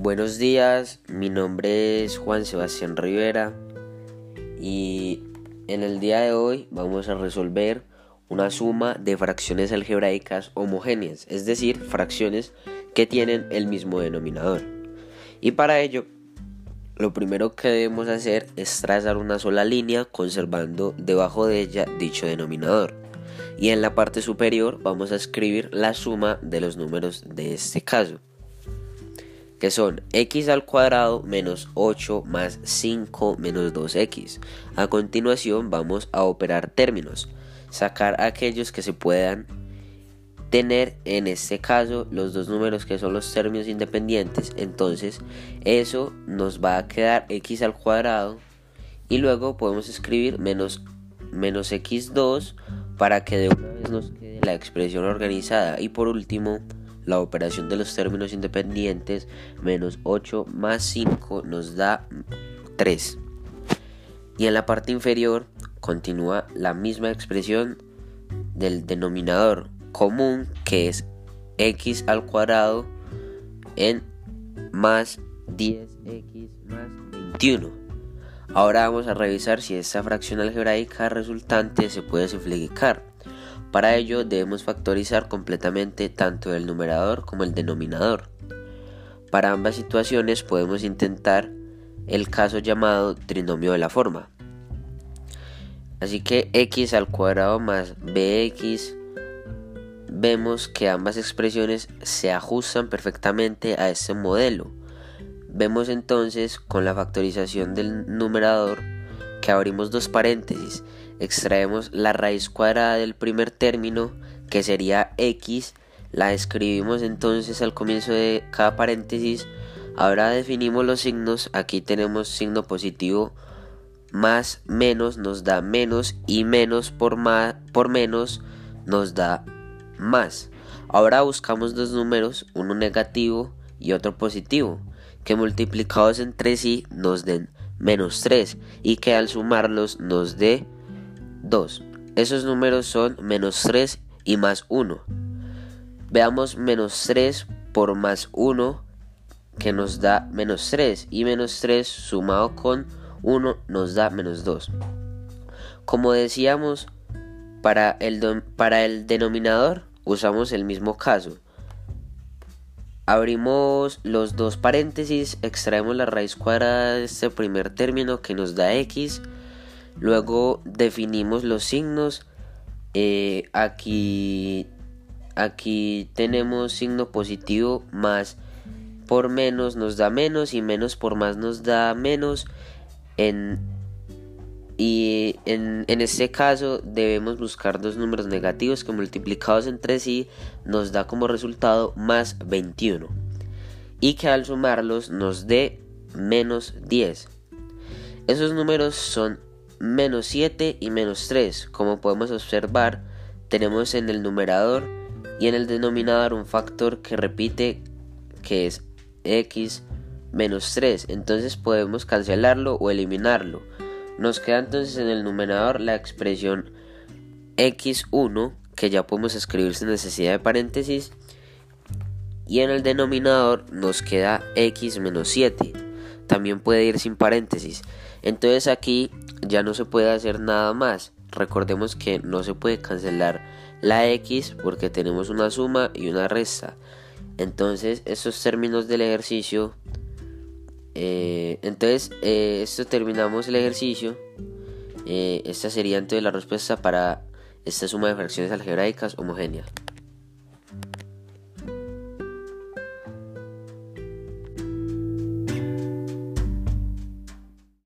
Buenos días, mi nombre es Juan Sebastián Rivera y en el día de hoy vamos a resolver una suma de fracciones algebraicas homogéneas, es decir, fracciones que tienen el mismo denominador. Y para ello, lo primero que debemos hacer es trazar una sola línea conservando debajo de ella dicho denominador. Y en la parte superior vamos a escribir la suma de los números de este caso que son x al cuadrado menos 8 más 5 menos 2x. A continuación vamos a operar términos, sacar aquellos que se puedan tener en este caso los dos números que son los términos independientes. Entonces eso nos va a quedar x al cuadrado y luego podemos escribir menos, menos x2 para que de una vez nos quede la expresión organizada. Y por último la operación de los términos independientes menos 8 más 5 nos da 3. Y en la parte inferior continúa la misma expresión del denominador común que es x al cuadrado en más 10x más 21. Ahora vamos a revisar si esta fracción algebraica resultante se puede simplificar. Para ello debemos factorizar completamente tanto el numerador como el denominador. Para ambas situaciones podemos intentar el caso llamado trinomio de la forma. Así que x al cuadrado más bx vemos que ambas expresiones se ajustan perfectamente a este modelo. Vemos entonces con la factorización del numerador que abrimos dos paréntesis extraemos la raíz cuadrada del primer término, que sería x, la escribimos entonces al comienzo de cada paréntesis. Ahora definimos los signos, aquí tenemos signo positivo más menos nos da menos y menos por, más, por menos nos da más. Ahora buscamos dos números, uno negativo y otro positivo, que multiplicados entre sí nos den menos 3 y que al sumarlos nos dé 2. Esos números son menos 3 y más 1. Veamos menos 3 por más 1 que nos da menos 3 y menos 3 sumado con 1 nos da menos 2. Como decíamos, para el, para el denominador usamos el mismo caso. Abrimos los dos paréntesis, extraemos la raíz cuadrada de este primer término que nos da x Luego definimos los signos. Eh, aquí, aquí tenemos signo positivo más por menos nos da menos y menos por más nos da menos. En, y en, en este caso debemos buscar dos números negativos que multiplicados entre sí nos da como resultado más 21. Y que al sumarlos nos dé menos 10. Esos números son menos 7 y menos 3. Como podemos observar, tenemos en el numerador y en el denominador un factor que repite que es x menos 3. Entonces podemos cancelarlo o eliminarlo. Nos queda entonces en el numerador la expresión x1 que ya podemos escribir sin necesidad de paréntesis. Y en el denominador nos queda x menos 7. También puede ir sin paréntesis. Entonces aquí ya no se puede hacer nada más. Recordemos que no se puede cancelar la x porque tenemos una suma y una resta. Entonces, estos términos del ejercicio. Eh, entonces, eh, esto terminamos el ejercicio. Eh, esta sería entonces la respuesta para esta suma de fracciones algebraicas homogéneas.